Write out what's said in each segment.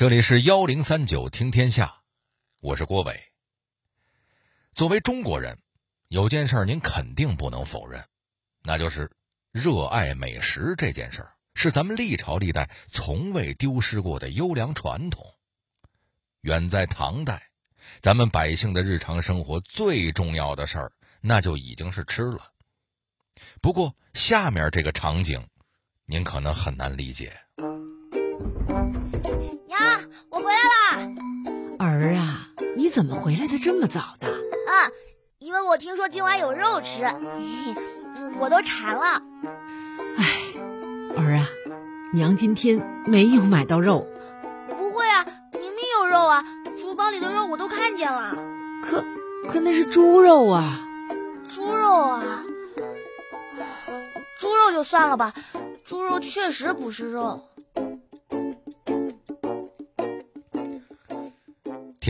这里是幺零三九听天下，我是郭伟。作为中国人，有件事您肯定不能否认，那就是热爱美食这件事儿是咱们历朝历代从未丢失过的优良传统。远在唐代，咱们百姓的日常生活最重要的事儿，那就已经是吃了。不过，下面这个场景，您可能很难理解。儿啊，你怎么回来的这么早的？啊，因为我听说今晚有肉吃，我都馋了。哎，儿啊，娘今天没有买到肉。不会啊，明明有肉啊，厨房里的肉我都看见了。可可那是猪肉啊！猪肉啊！猪肉就算了吧，猪肉确实不是肉。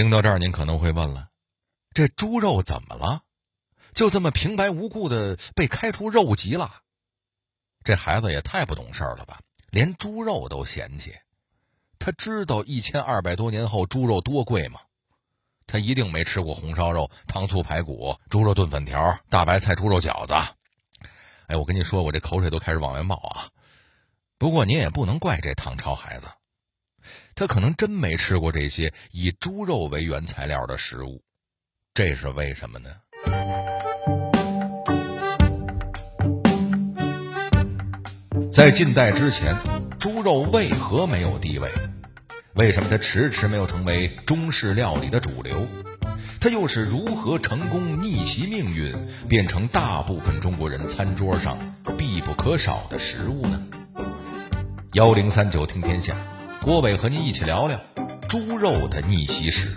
听到这儿，您可能会问了：这猪肉怎么了？就这么平白无故的被开除肉籍了？这孩子也太不懂事儿了吧！连猪肉都嫌弃，他知道一千二百多年后猪肉多贵吗？他一定没吃过红烧肉、糖醋排骨、猪肉炖粉条、大白菜猪肉饺子。哎，我跟你说，我这口水都开始往外冒啊！不过您也不能怪这唐朝孩子。他可能真没吃过这些以猪肉为原材料的食物，这是为什么呢？在近代之前，猪肉为何没有地位？为什么它迟迟没有成为中式料理的主流？它又是如何成功逆袭命运，变成大部分中国人餐桌上必不可少的食物呢？幺零三九听天下。郭伟和您一起聊聊猪肉的逆袭史。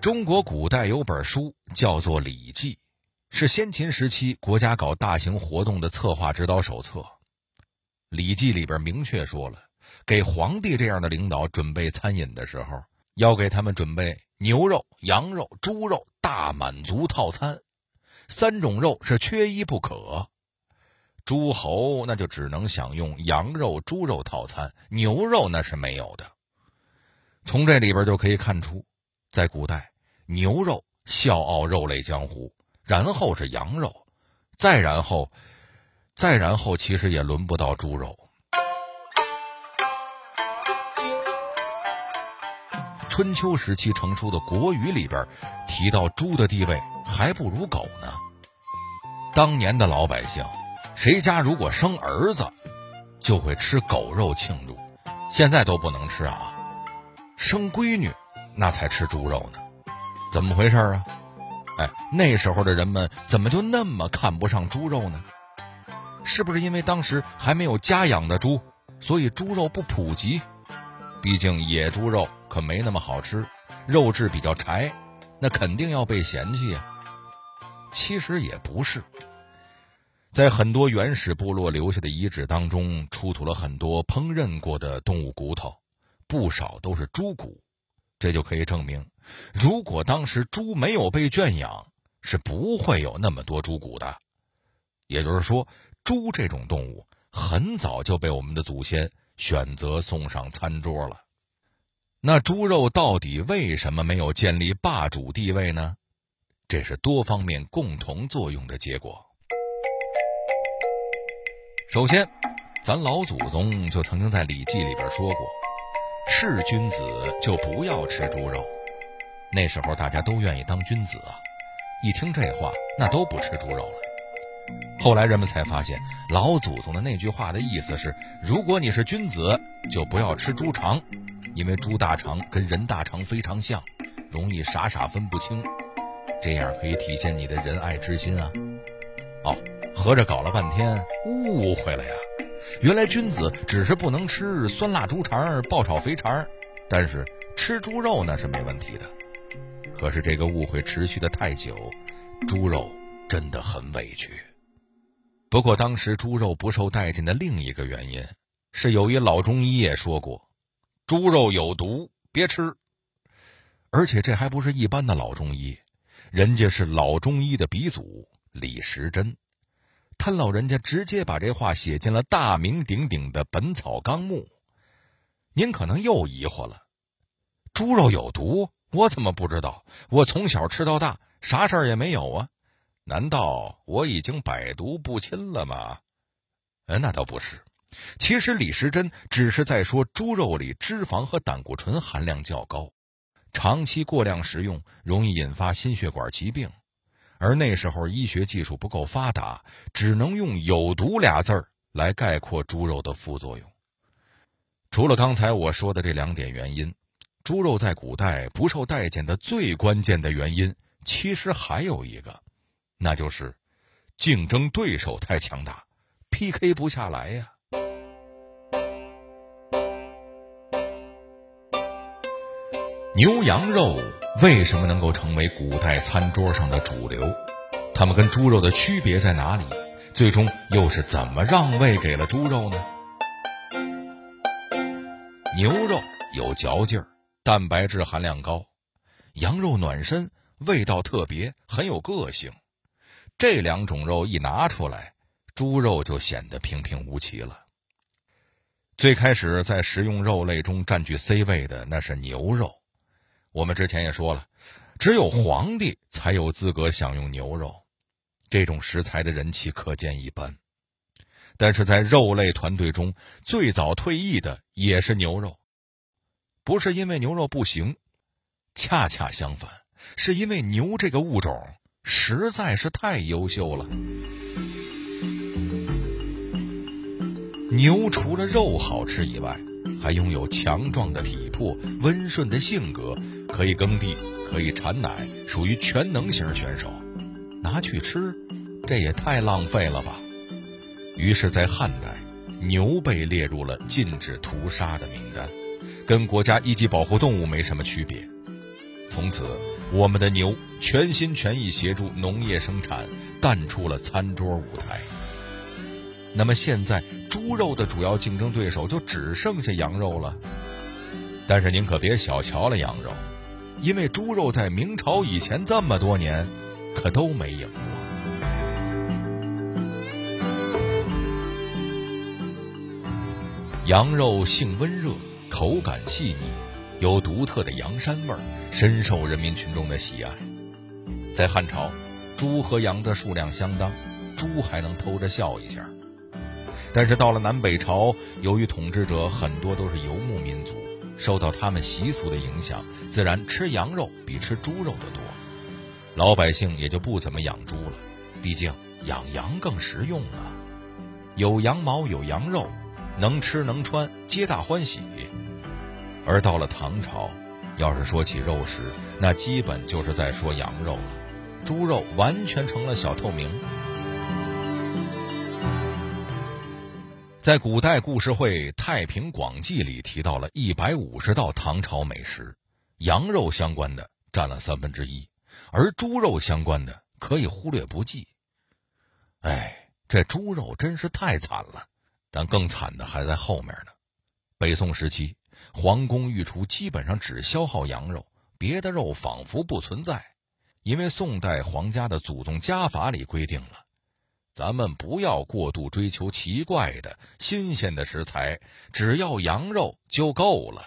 中国古代有本书叫做《礼记》，是先秦时期国家搞大型活动的策划指导手册。《礼记》里边明确说了，给皇帝这样的领导准备餐饮的时候，要给他们准备牛肉、羊肉、猪肉大满足套餐，三种肉是缺一不可。诸侯那就只能享用羊肉、猪肉套餐，牛肉那是没有的。从这里边就可以看出，在古代，牛肉笑傲肉类江湖，然后是羊肉，再然后，再然后，其实也轮不到猪肉。春秋时期成书的《国语》里边提到，猪的地位还不如狗呢。当年的老百姓。谁家如果生儿子，就会吃狗肉庆祝，现在都不能吃啊。生闺女，那才吃猪肉呢，怎么回事啊？哎，那时候的人们怎么就那么看不上猪肉呢？是不是因为当时还没有家养的猪，所以猪肉不普及？毕竟野猪肉可没那么好吃，肉质比较柴，那肯定要被嫌弃啊。其实也不是。在很多原始部落留下的遗址当中，出土了很多烹饪过的动物骨头，不少都是猪骨，这就可以证明，如果当时猪没有被圈养，是不会有那么多猪骨的。也就是说，猪这种动物很早就被我们的祖先选择送上餐桌了。那猪肉到底为什么没有建立霸主地位呢？这是多方面共同作用的结果。首先，咱老祖宗就曾经在《礼记》里边说过：“是君子就不要吃猪肉。”那时候大家都愿意当君子啊，一听这话，那都不吃猪肉了。后来人们才发现，老祖宗的那句话的意思是：如果你是君子，就不要吃猪肠，因为猪大肠跟人大肠非常像，容易傻傻分不清，这样可以体现你的仁爱之心啊。哦。合着搞了半天误会了呀！原来君子只是不能吃酸辣猪肠、爆炒肥肠，但是吃猪肉那是没问题的。可是这个误会持续的太久，猪肉真的很委屈。不过当时猪肉不受待见的另一个原因，是有一老中医也说过：“猪肉有毒，别吃。”而且这还不是一般的老中医，人家是老中医的鼻祖李时珍。他老人家直接把这话写进了大名鼎鼎的《本草纲目》。您可能又疑惑了：猪肉有毒？我怎么不知道？我从小吃到大，啥事儿也没有啊？难道我已经百毒不侵了吗？呃，那倒不是。其实李时珍只是在说猪肉里脂肪和胆固醇含量较高，长期过量食用容易引发心血管疾病。而那时候医学技术不够发达，只能用“有毒”俩字儿来概括猪肉的副作用。除了刚才我说的这两点原因，猪肉在古代不受待见的最关键的原因，其实还有一个，那就是竞争对手太强大，PK 不下来呀。牛羊肉为什么能够成为古代餐桌上的主流？它们跟猪肉的区别在哪里？最终又是怎么让位给了猪肉呢？牛肉有嚼劲儿，蛋白质含量高；羊肉暖身，味道特别，很有个性。这两种肉一拿出来，猪肉就显得平平无奇了。最开始在食用肉类中占据 C 位的那是牛肉。我们之前也说了，只有皇帝才有资格享用牛肉，这种食材的人气可见一斑。但是在肉类团队中，最早退役的也是牛肉，不是因为牛肉不行，恰恰相反，是因为牛这个物种实在是太优秀了。牛除了肉好吃以外，还拥有强壮的体魄、温顺的性格，可以耕地，可以产奶，属于全能型选手。拿去吃，这也太浪费了吧！于是，在汉代，牛被列入了禁止屠杀的名单，跟国家一级保护动物没什么区别。从此，我们的牛全心全意协助农业生产，淡出了餐桌舞台。那么现在，猪肉的主要竞争对手就只剩下羊肉了。但是您可别小瞧了羊肉，因为猪肉在明朝以前这么多年，可都没赢过。羊肉性温热，口感细腻，有独特的羊膻味儿，深受人民群众的喜爱。在汉朝，猪和羊的数量相当，猪还能偷着笑一下。但是到了南北朝，由于统治者很多都是游牧民族，受到他们习俗的影响，自然吃羊肉比吃猪肉的多，老百姓也就不怎么养猪了。毕竟养羊更实用啊，有羊毛有羊肉，能吃能穿，皆大欢喜。而到了唐朝，要是说起肉食，那基本就是在说羊肉了，猪肉完全成了小透明。在古代故事会《太平广记》里提到了一百五十道唐朝美食，羊肉相关的占了三分之一，而猪肉相关的可以忽略不计。哎，这猪肉真是太惨了，但更惨的还在后面呢。北宋时期，皇宫御厨基本上只消耗羊肉，别的肉仿佛不存在，因为宋代皇家的祖宗家法里规定了。咱们不要过度追求奇怪的、新鲜的食材，只要羊肉就够了。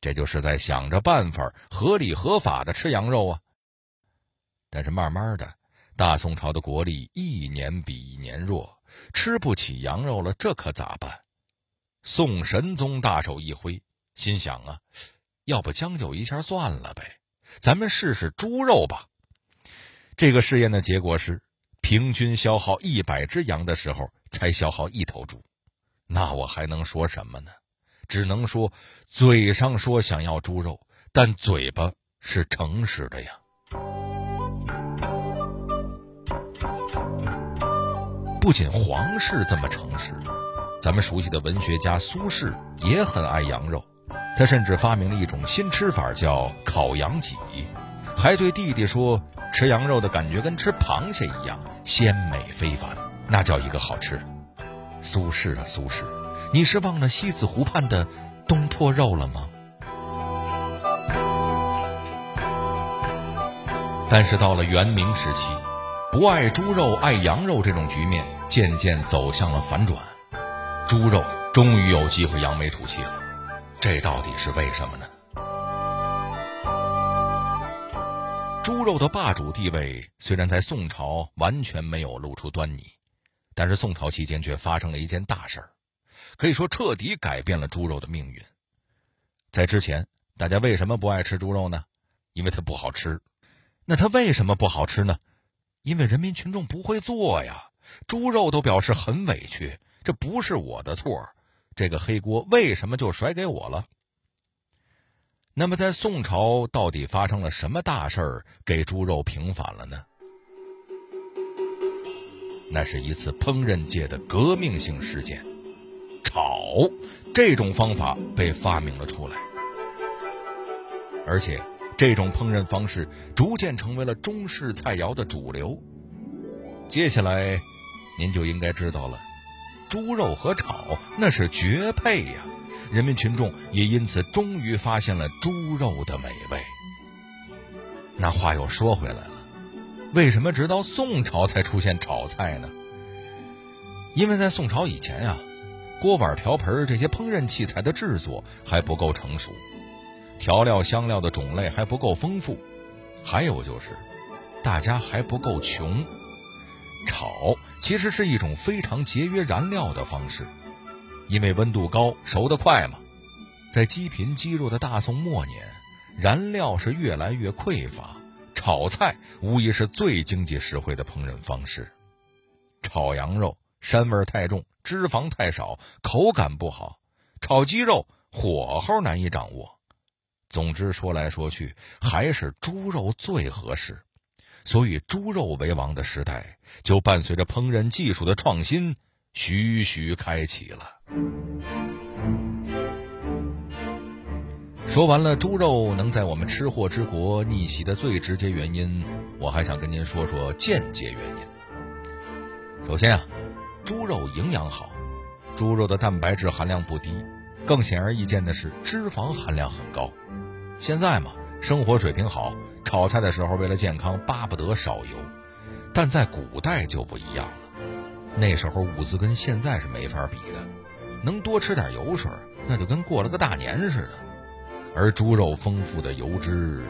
这就是在想着办法合理合法的吃羊肉啊。但是慢慢的，大宋朝的国力一年比一年弱，吃不起羊肉了，这可咋办？宋神宗大手一挥，心想啊，要不将就一下算了呗，咱们试试猪肉吧。这个试验的结果是。平均消耗一百只羊的时候，才消耗一头猪，那我还能说什么呢？只能说，嘴上说想要猪肉，但嘴巴是诚实的呀。不仅皇室这么诚实，咱们熟悉的文学家苏轼也很爱羊肉，他甚至发明了一种新吃法，叫烤羊脊，还对弟弟说，吃羊肉的感觉跟吃螃蟹一样。鲜美非凡，那叫一个好吃。苏轼啊，苏轼，你是忘了西子湖畔的东坡肉了吗？但是到了元明时期，不爱猪肉爱羊肉这种局面渐渐走向了反转，猪肉终于有机会扬眉吐气了，这到底是为什么呢？猪肉的霸主地位虽然在宋朝完全没有露出端倪，但是宋朝期间却发生了一件大事儿，可以说彻底改变了猪肉的命运。在之前，大家为什么不爱吃猪肉呢？因为它不好吃。那它为什么不好吃呢？因为人民群众不会做呀。猪肉都表示很委屈，这不是我的错，这个黑锅为什么就甩给我了？那么，在宋朝到底发生了什么大事儿，给猪肉平反了呢？那是一次烹饪界的革命性事件——炒这种方法被发明了出来，而且这种烹饪方式逐渐成为了中式菜肴的主流。接下来，您就应该知道了，猪肉和炒那是绝配呀。人民群众也因此终于发现了猪肉的美味。那话又说回来了，为什么直到宋朝才出现炒菜呢？因为在宋朝以前呀，锅碗瓢盆这些烹饪器材的制作还不够成熟，调料香料的种类还不够丰富，还有就是，大家还不够穷。炒其实是一种非常节约燃料的方式。因为温度高，熟得快嘛。在积贫积弱的大宋末年，燃料是越来越匮乏，炒菜无疑是最经济实惠的烹饪方式。炒羊肉膻味太重，脂肪太少，口感不好；炒鸡肉火候难以掌握。总之说来说去，还是猪肉最合适。所以，猪肉为王的时代就伴随着烹饪技术的创新。徐徐开启了。说完了猪肉能在我们吃货之国逆袭的最直接原因，我还想跟您说说间接原因。首先啊，猪肉营养好，猪肉的蛋白质含量不低，更显而易见的是脂肪含量很高。现在嘛，生活水平好，炒菜的时候为了健康巴不得少油，但在古代就不一样了。那时候物资跟现在是没法比的，能多吃点油水，那就跟过了个大年似的。而猪肉丰富的油脂，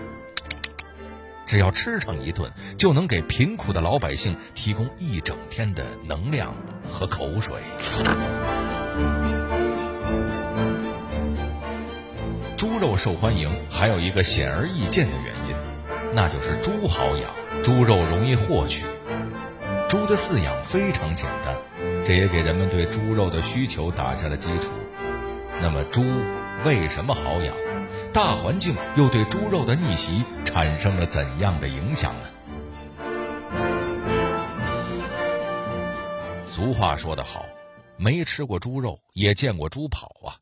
只要吃上一顿，就能给贫苦的老百姓提供一整天的能量和口水。猪肉受欢迎还有一个显而易见的原因，那就是猪好养，猪肉容易获取。猪的饲养非常简单，这也给人们对猪肉的需求打下了基础。那么，猪为什么好养？大环境又对猪肉的逆袭产生了怎样的影响呢？俗话说得好，没吃过猪肉，也见过猪跑啊。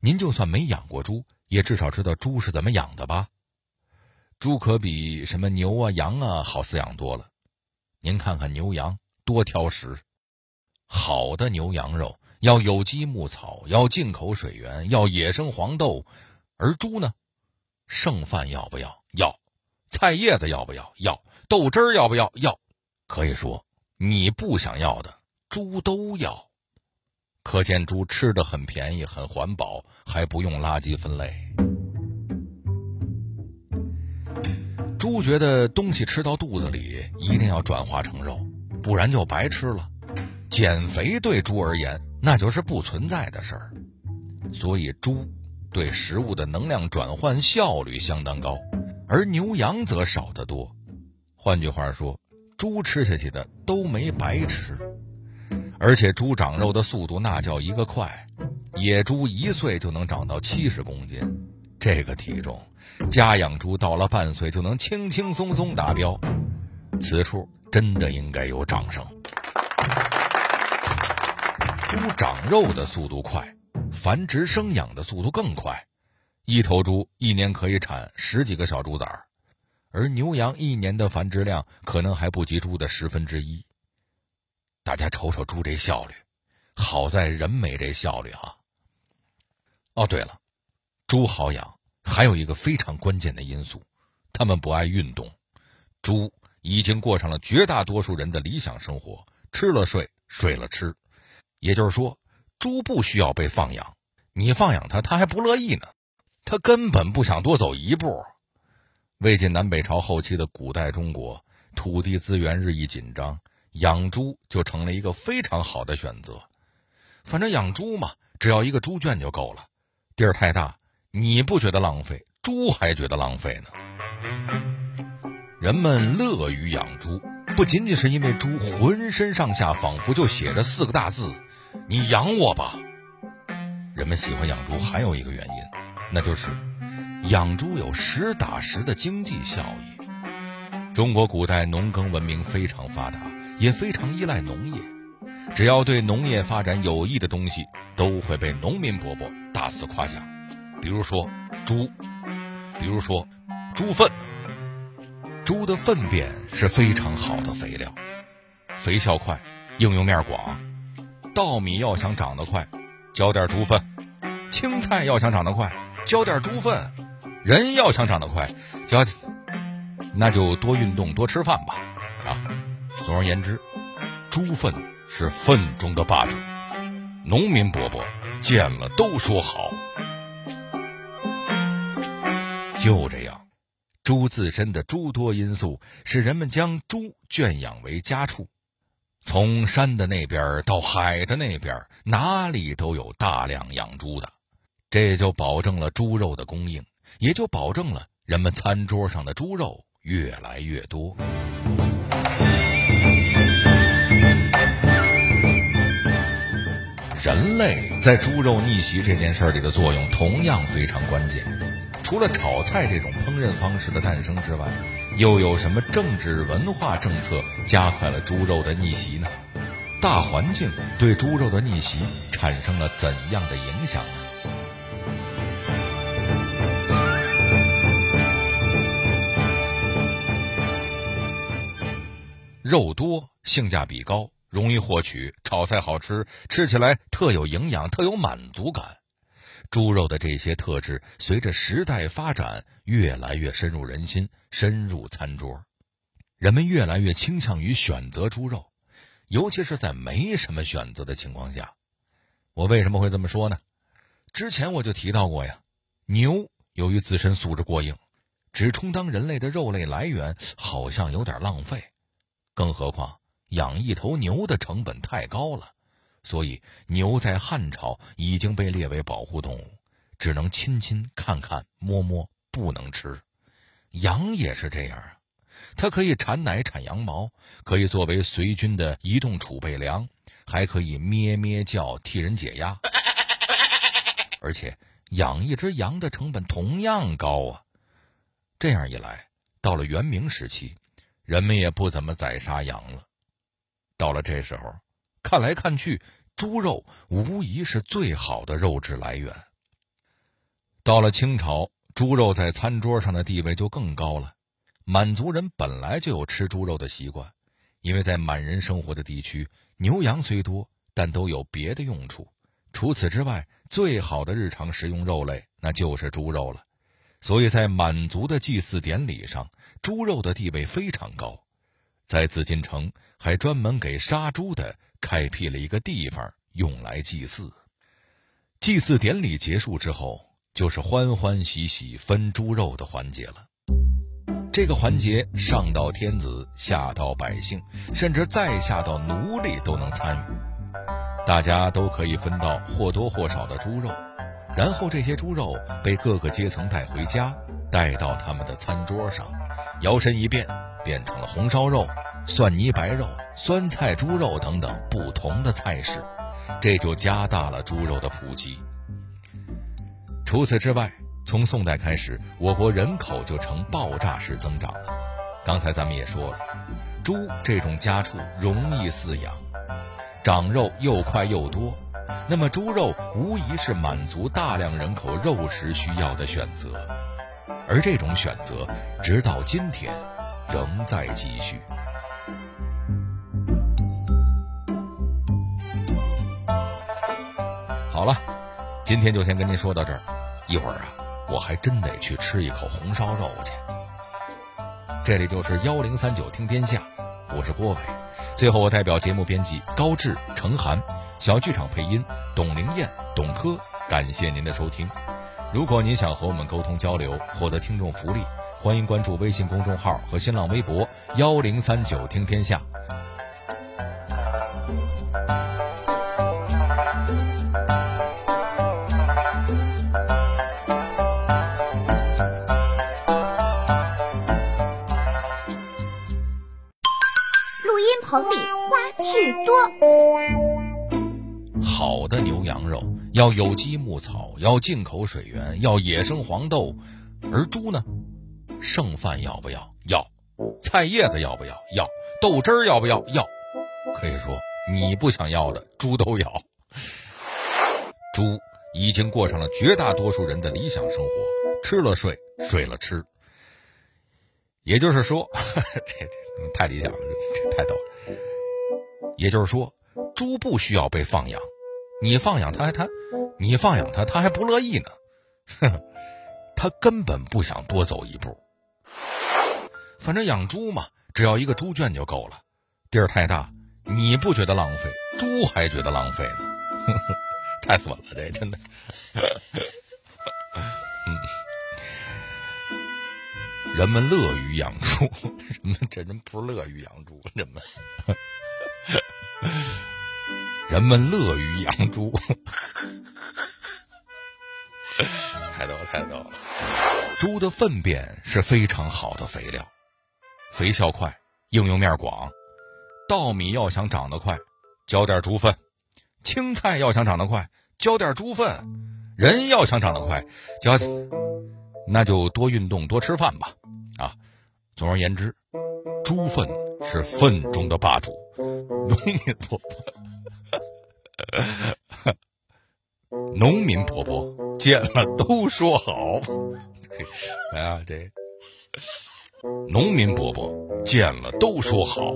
您就算没养过猪，也至少知道猪是怎么养的吧？猪可比什么牛啊、羊啊好饲养多了。您看看牛羊多挑食，好的牛羊肉要有机牧草，要进口水源，要野生黄豆，而猪呢，剩饭要不要？要，菜叶子要不要？要，豆汁儿要不要？要，可以说你不想要的猪都要，可见猪吃的很便宜，很环保，还不用垃圾分类。猪觉得东西吃到肚子里一定要转化成肉，不然就白吃了。减肥对猪而言那就是不存在的事儿，所以猪对食物的能量转换效率相当高，而牛羊则少得多。换句话说，猪吃下去的都没白吃，而且猪长肉的速度那叫一个快，野猪一岁就能长到七十公斤。这个体重，家养猪到了半岁就能轻轻松松达标，此处真的应该有掌声。猪长肉的速度快，繁殖生养的速度更快，一头猪一年可以产十几个小猪崽儿，而牛羊一年的繁殖量可能还不及猪的十分之一。大家瞅瞅猪这效率，好在人没这效率哈。哦，对了。猪好养，还有一个非常关键的因素，他们不爱运动。猪已经过上了绝大多数人的理想生活，吃了睡，睡了吃。也就是说，猪不需要被放养，你放养它，它还不乐意呢，它根本不想多走一步。魏晋南北朝后期的古代中国，土地资源日益紧张，养猪就成了一个非常好的选择。反正养猪嘛，只要一个猪圈就够了，地儿太大，你不觉得浪费，猪还觉得浪费呢。人们乐于养猪，不仅仅是因为猪浑身上下仿佛就写着四个大字：“你养我吧。”人们喜欢养猪还有一个原因，那就是。养猪有实打实的经济效益。中国古代农耕文明非常发达，也非常依赖农业。只要对农业发展有益的东西，都会被农民伯伯大肆夸奖。比如说猪，比如说猪粪。猪的粪便是非常好的肥料，肥效快，应用面广。稻米要想长得快，浇点猪粪；青菜要想长得快，浇点猪粪。人要想长得快，浇那就多运动多吃饭吧，啊！总而言之，猪粪是粪中的霸主，农民伯伯见了都说好。就这样，猪自身的诸多因素使人们将猪圈养为家畜，从山的那边到海的那边，哪里都有大量养猪的，这就保证了猪肉的供应。也就保证了人们餐桌上的猪肉越来越多。人类在猪肉逆袭这件事里的作用同样非常关键。除了炒菜这种烹饪方式的诞生之外，又有什么政治文化政策加快了猪肉的逆袭呢？大环境对猪肉的逆袭产生了怎样的影响呢？肉多，性价比高，容易获取，炒菜好吃，吃起来特有营养，特有满足感。猪肉的这些特质，随着时代发展，越来越深入人心，深入餐桌。人们越来越倾向于选择猪肉，尤其是在没什么选择的情况下。我为什么会这么说呢？之前我就提到过呀，牛由于自身素质过硬，只充当人类的肉类来源，好像有点浪费。更何况养一头牛的成本太高了，所以牛在汉朝已经被列为保护动物，只能亲亲看看摸摸，不能吃。羊也是这样啊，它可以产奶产羊毛，可以作为随军的移动储备粮，还可以咩咩叫替人解压。而且养一只羊的成本同样高啊。这样一来，到了元明时期。人们也不怎么宰杀羊了。到了这时候，看来看去，猪肉无疑是最好的肉质来源。到了清朝，猪肉在餐桌上的地位就更高了。满族人本来就有吃猪肉的习惯，因为在满人生活的地区，牛羊虽多，但都有别的用处。除此之外，最好的日常食用肉类那就是猪肉了。所以在满族的祭祀典礼上，猪肉的地位非常高，在紫禁城还专门给杀猪的开辟了一个地方用来祭祀。祭祀典礼结束之后，就是欢欢喜喜分猪肉的环节了。这个环节上到天子，下到百姓，甚至再下到奴隶都能参与，大家都可以分到或多或少的猪肉。然后这些猪肉被各个阶层带回家，带到他们的餐桌上，摇身一变变成了红烧肉、蒜泥白肉、酸菜猪肉等等不同的菜式，这就加大了猪肉的普及。除此之外，从宋代开始，我国人口就呈爆炸式增长了。刚才咱们也说了，猪这种家畜容易饲养，长肉又快又多。那么，猪肉无疑是满足大量人口肉食需要的选择，而这种选择直到今天仍在继续。好了，今天就先跟您说到这儿，一会儿啊，我还真得去吃一口红烧肉去。这里就是幺零三九听天下，我是郭伟。最后，我代表节目编辑高志、程涵，小剧场配音董灵燕、董珂，感谢您的收听。如果您想和我们沟通交流，获得听众福利，欢迎关注微信公众号和新浪微博幺零三九听天下。录音棚里花絮多，好的牛羊肉要有机牧草，要进口水源，要野生黄豆，而猪呢，剩饭要不要？要。菜叶子要不要？要。豆汁儿要不要？要。可以说，你不想要的，猪都要。猪已经过上了绝大多数人的理想生活，吃了睡，睡了吃。也就是说，这这太理想了，这太逗了。也就是说，猪不需要被放养，你放养他还它，你放养他，他还不乐意呢。哼，他根本不想多走一步。反正养猪嘛，只要一个猪圈就够了，地儿太大，你不觉得浪费，猪还觉得浪费呢。太损了，这真的。嗯。人们乐于养猪，人们这人不乐于养猪，人们，人们乐于养猪，太逗太逗了。猪的粪便是非常好的肥料，肥效快，应用面广。稻米要想长得快，浇点猪粪；青菜要想长得快，浇点猪粪；人要想长得快，浇。那就多运动，多吃饭吧，啊！总而言之，猪粪是粪中的霸主。农民婆婆，农民婆婆见了都说好。来啊，这农民伯伯见了都说好。